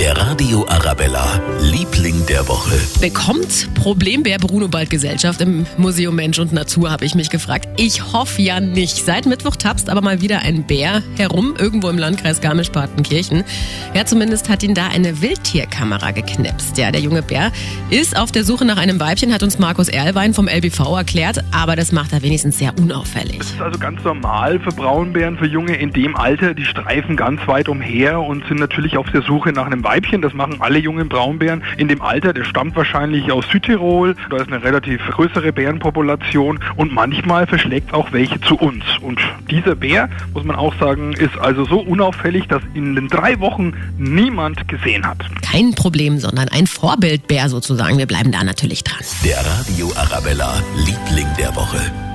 Der Radio Arabella, Liebling der Woche. Bekommt Problembär Bruno bald Gesellschaft im Museum Mensch und Natur, habe ich mich gefragt. Ich hoffe ja nicht. Seit Mittwoch tapst aber mal wieder ein Bär herum, irgendwo im Landkreis Garmisch-Partenkirchen. Ja, zumindest hat ihn da eine Wildtierkamera geknipst. Ja, der junge Bär ist auf der Suche nach einem Weibchen, hat uns Markus Erlwein vom LBV erklärt, aber das macht er wenigstens sehr unauffällig. Das ist also ganz normal für Braunbären, für Junge in dem Alter. Die streifen ganz weit umher und sind natürlich auf der Suche nach einem Weibchen. Das machen alle jungen Braunbären in dem Alter. Der stammt wahrscheinlich aus Südtirol. Da ist eine relativ größere Bärenpopulation und manchmal verschlägt auch welche zu uns. Und dieser Bär, muss man auch sagen, ist also so unauffällig, dass ihn in den drei Wochen niemand gesehen hat. Kein Problem, sondern ein Vorbildbär sozusagen. Wir bleiben da natürlich dran. Der Radio Arabella, Liebling der Woche.